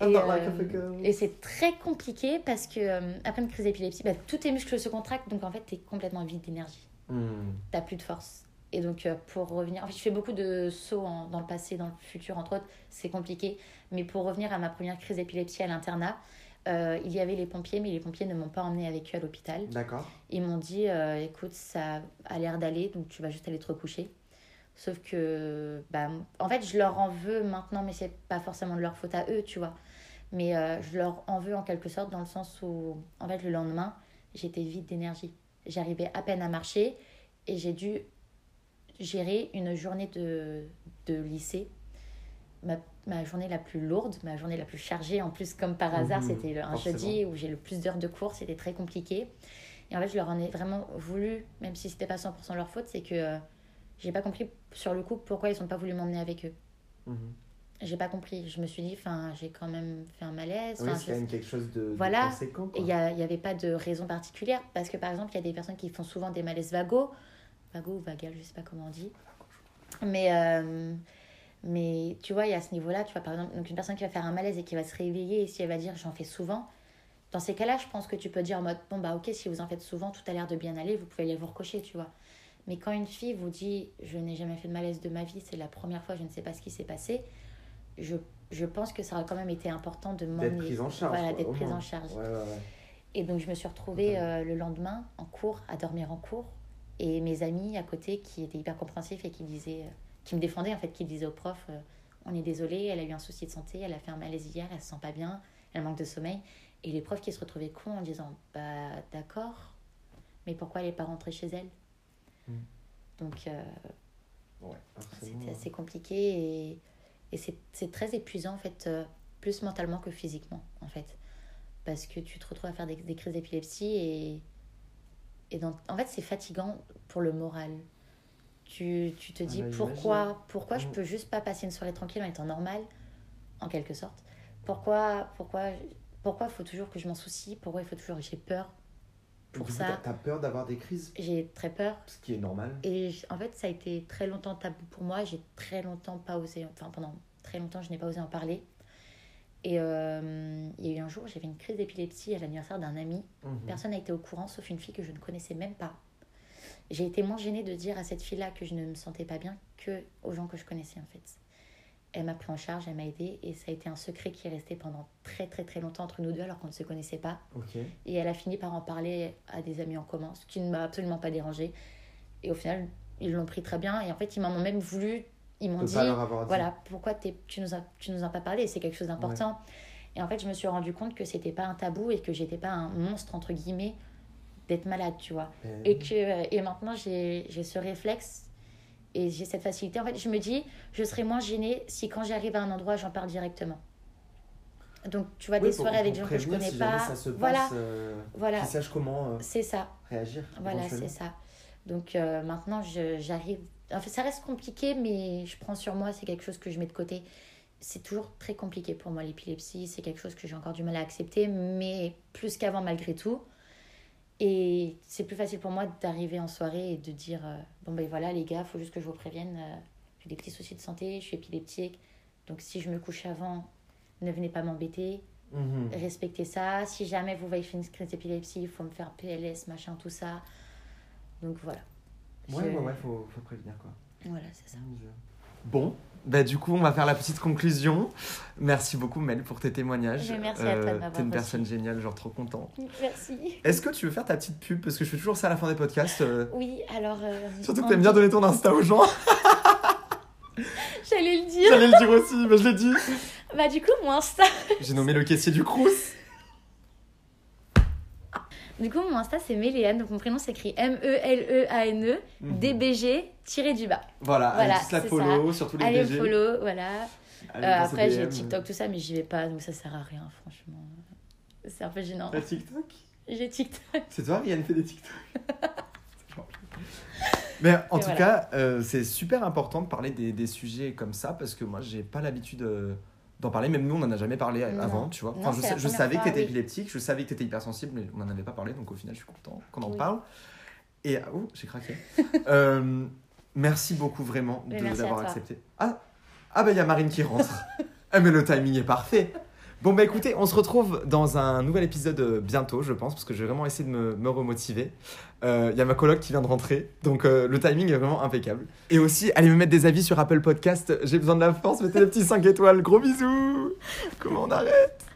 [SPEAKER 2] Et,
[SPEAKER 1] I don't like a
[SPEAKER 2] euh. Et c'est très compliqué parce que euh, après une crise d'épilepsie, bah, tous tes muscles se contractent, donc en fait, t'es complètement vide d'énergie.
[SPEAKER 1] Hmm.
[SPEAKER 2] T'as plus de force. Et donc, euh, pour revenir, en fait, je fais beaucoup de sauts en- dans le passé, dans le futur, entre autres, c'est compliqué. Mais pour revenir à ma première crise d'épilepsie à l'internat, euh, il y avait les pompiers, mais les pompiers ne m'ont pas emmené avec eux à l'hôpital.
[SPEAKER 1] D'accord.
[SPEAKER 2] Ils m'ont dit euh, écoute, ça a l'air d'aller, donc tu vas juste aller te recoucher. Sauf que, bah, en fait, je leur en veux maintenant, mais c'est pas forcément de leur faute à eux, tu vois. Mais euh, je leur en veux en quelque sorte, dans le sens où, en fait, le lendemain, j'étais vide d'énergie. J'arrivais à peine à marcher et j'ai dû gérer une journée de, de lycée. Ma, ma journée la plus lourde, ma journée la plus chargée. En plus, comme par hasard,
[SPEAKER 1] Mhm,
[SPEAKER 2] c'était un
[SPEAKER 1] forcément.
[SPEAKER 2] jeudi où j'ai le plus d'heures de cours, c'était très compliqué. Et en fait, je leur en ai vraiment voulu, même si c'était pas 100% leur faute, c'est que euh, j'ai pas compris sur le coup pourquoi ils ont pas voulu m'emmener avec eux.
[SPEAKER 1] Mhm.
[SPEAKER 2] J'ai pas compris. Je me suis dit, enfin, j'ai quand même fait un malaise.
[SPEAKER 1] Oui, c'est
[SPEAKER 2] je-
[SPEAKER 1] quand même quelque chose de, de
[SPEAKER 2] Voilà.
[SPEAKER 1] conséquent.
[SPEAKER 2] Et il n'y avait pas de raison particulière. Parce que par exemple, il y a des personnes qui font souvent des malaises vagos. Vago ou vagal, je sais pas comment on dit. Mais, euh, mais tu vois, il y a ce niveau-là. Tu vois, par exemple, donc une personne qui va faire un malaise et qui va se réveiller, et si elle va dire j'en fais souvent, dans ces cas-là, je pense que tu peux dire en mode bon, bah ok, si vous en faites souvent, tout a l'air de bien aller, vous pouvez aller vous recocher, tu vois. Mais quand une fille vous dit je n'ai jamais fait de malaise de ma vie, c'est la première fois, je ne sais pas ce qui s'est passé, je, je pense que ça aurait quand même été important de
[SPEAKER 1] D'être
[SPEAKER 2] m'emmener.
[SPEAKER 1] prise en charge.
[SPEAKER 2] Voilà, d'être prise en charge.
[SPEAKER 1] Ouais, ouais, ouais.
[SPEAKER 2] Et donc, je me suis retrouvée euh, le lendemain en cours, à dormir en cours. Et mes amis à côté qui étaient hyper compréhensifs et qui disaient, euh, qui me défendaient en fait, qui disaient au prof euh, On est désolé, elle a eu un souci de santé, elle a fait un malaise hier, elle se sent pas bien, elle manque de sommeil. Et les profs qui se retrouvaient cons en disant Bah, d'accord, mais pourquoi elle n'est pas rentrée chez elle?
[SPEAKER 1] Mm.
[SPEAKER 2] Donc, euh,
[SPEAKER 1] Ouais,
[SPEAKER 2] c'était assez compliqué et, et c'est c'est très épuisant en fait, euh, plus mentalement que physiquement en fait. Parce que tu te retrouves à faire des, des crises d'épilepsie et, et dans, en fait c'est fatigant pour le moral. Tu, tu te
[SPEAKER 1] Ah
[SPEAKER 2] dis
[SPEAKER 1] bah,
[SPEAKER 2] pourquoi, pourquoi je
[SPEAKER 1] Mm.
[SPEAKER 2] peux juste pas passer une soirée tranquille en étant normale, en quelque sorte? Pourquoi, pourquoi, pourquoi faut toujours que je m'en soucie, pourquoi il faut toujours que j'ai peur pour
[SPEAKER 1] Du
[SPEAKER 2] ça?
[SPEAKER 1] t'as- peur d'avoir des crises,
[SPEAKER 2] J'ai très peur
[SPEAKER 1] ce qui est normal.
[SPEAKER 2] et en fait, ça a été très longtemps tabou pour moi. J'ai très longtemps pas osé, enfin pendant très longtemps, je n'ai pas osé en parler. Et euh, il y a eu un jour, j'avais une crise d'épilepsie à l'anniversaire d'un ami.
[SPEAKER 1] Mhm.
[SPEAKER 2] Personne n'a été au courant, sauf une fille que je ne connaissais même pas. J'ai été moins gênée de dire à cette fille-là que je ne me sentais pas bien que aux gens que je connaissais en fait. Elle m'a pris en charge, elle m'a aidée et ça a été un secret qui est resté pendant très très très longtemps entre nous deux alors qu'on ne se connaissait pas. Et elle a fini par en parler à des amis en commun, ce qui ne m'a absolument pas dérangé. Et au final, ils l'ont pris très bien. Et en fait, ils m'en ont même voulu. Ils m'ont dit
[SPEAKER 1] dit.
[SPEAKER 2] voilà, pourquoi t'es- tu nous as, tu nous en as pas parlé C'est quelque chose d'important. Et en fait, je me suis rendu compte que c'était pas un tabou et que j'étais pas un monstre, entre guillemets, d'être malade, tu vois.
[SPEAKER 1] Euh,
[SPEAKER 2] Et, que, et maintenant, j'ai ce réflexe et j'ai cette facilité. En fait, je me dis, je serais moins gênée si quand j'arrive à un endroit, j'en parle directement. Donc, tu vois,
[SPEAKER 1] oui,
[SPEAKER 2] des
[SPEAKER 1] pour-
[SPEAKER 2] soirées avec des gens que je connais
[SPEAKER 1] si
[SPEAKER 2] pas.
[SPEAKER 1] ça se passe,
[SPEAKER 2] voilà,
[SPEAKER 1] euh,
[SPEAKER 2] voilà,
[SPEAKER 1] qu'ils sachent comment euh,
[SPEAKER 2] c'est ça.
[SPEAKER 1] réagir.
[SPEAKER 2] Voilà, c'est ça. Donc euh, maintenant, je- j'arrive. En fait, ça reste compliqué, mais je prends sur moi, c'est quelque chose que je mets de côté. C'est toujours très compliqué pour moi, l'épilepsie. C'est quelque chose que j'ai encore du mal à accepter, mais plus qu'avant, malgré tout. Et c'est plus facile pour moi d'arriver en soirée et de dire euh, Bon, ben voilà, les gars, faut juste que je vous prévienne. euh, j'ai des petits soucis de santé, je suis épileptique. Donc si je me couche avant, ne venez pas m'embêter
[SPEAKER 1] Mhm.
[SPEAKER 2] respectez ça. Si jamais vous voyez une crise d'épilepsie, il faut me faire PLS, machin, tout ça. Donc voilà.
[SPEAKER 1] Ouais,
[SPEAKER 2] Je-
[SPEAKER 1] ouais, ouais, faut, faut prévenir quoi.
[SPEAKER 2] Voilà, c'est ça.
[SPEAKER 1] Bon, bah du coup, on va faire la petite conclusion. Merci beaucoup, Mel, pour tes témoignages.
[SPEAKER 2] Mais merci à toi m'avoir
[SPEAKER 1] T'es une
[SPEAKER 2] reçu.
[SPEAKER 1] personne géniale, genre trop content.
[SPEAKER 2] Merci.
[SPEAKER 1] Est-ce que tu veux faire ta petite pub? Parce que je fais toujours ça à la fin des podcasts. euh,
[SPEAKER 2] Oui, alors. euh,
[SPEAKER 1] Surtout que t'aimes bien donner ton Insta aux gens.
[SPEAKER 2] J'allais le dire.
[SPEAKER 1] J'allais le dire aussi, mais je l'ai dit.
[SPEAKER 2] Bah, du coup, mon Insta.
[SPEAKER 1] J'ai nommé le caissier du Crous.
[SPEAKER 2] Du coup, mon Insta, c'est Méléane. Donc, mon prénom s'écrit M-E-L-E-A-N-E,
[SPEAKER 1] Mhm.
[SPEAKER 2] DBG, tiré du bas.
[SPEAKER 1] Voilà, allez
[SPEAKER 2] Voilà,
[SPEAKER 1] tous la follow sur tous les
[SPEAKER 2] Allez, follow, voilà.
[SPEAKER 1] Allez
[SPEAKER 2] Euh, après, j'ai. TikTok, tout ça, mais j'y vais pas, donc ça sert à rien, franchement. C'est un peu gênant.
[SPEAKER 1] T'as TikTok?
[SPEAKER 2] J'ai TikTok.
[SPEAKER 1] C'est toi, Rianne, fait des TikTok? Mais en
[SPEAKER 2] Et
[SPEAKER 1] tout
[SPEAKER 2] voilà.
[SPEAKER 1] cas, euh, c'est super important de parler des, des sujets comme ça parce que moi, j'ai pas l'habitude euh, d'en parler. Même nous, on en a jamais parlé
[SPEAKER 2] Non.
[SPEAKER 1] avant, tu vois.
[SPEAKER 2] Non,
[SPEAKER 1] je, sais- savais que
[SPEAKER 2] oui.
[SPEAKER 1] épileptique, je savais que t'étais hypersensible, mais on en avait pas parlé, donc au final, je suis content qu'on en
[SPEAKER 2] Oui.
[SPEAKER 1] parle. Et oh, j'ai craqué. Euh, merci beaucoup vraiment de- d'avoir accepté. Ah, ah bah il y a Marine qui rentre. ah mais le timing est parfait. Bon bah écoutez, on se retrouve dans un nouvel épisode euh, bientôt, je pense, parce que je vais vraiment essayer de me, remotiver. Euh, Il y a ma coloc qui vient de rentrer, donc euh, le timing est vraiment impeccable. Et aussi, allez me mettre des avis sur Apple Podcast, j'ai besoin de la force, mettez des petits 5 étoiles, gros bisous Comment on arrête?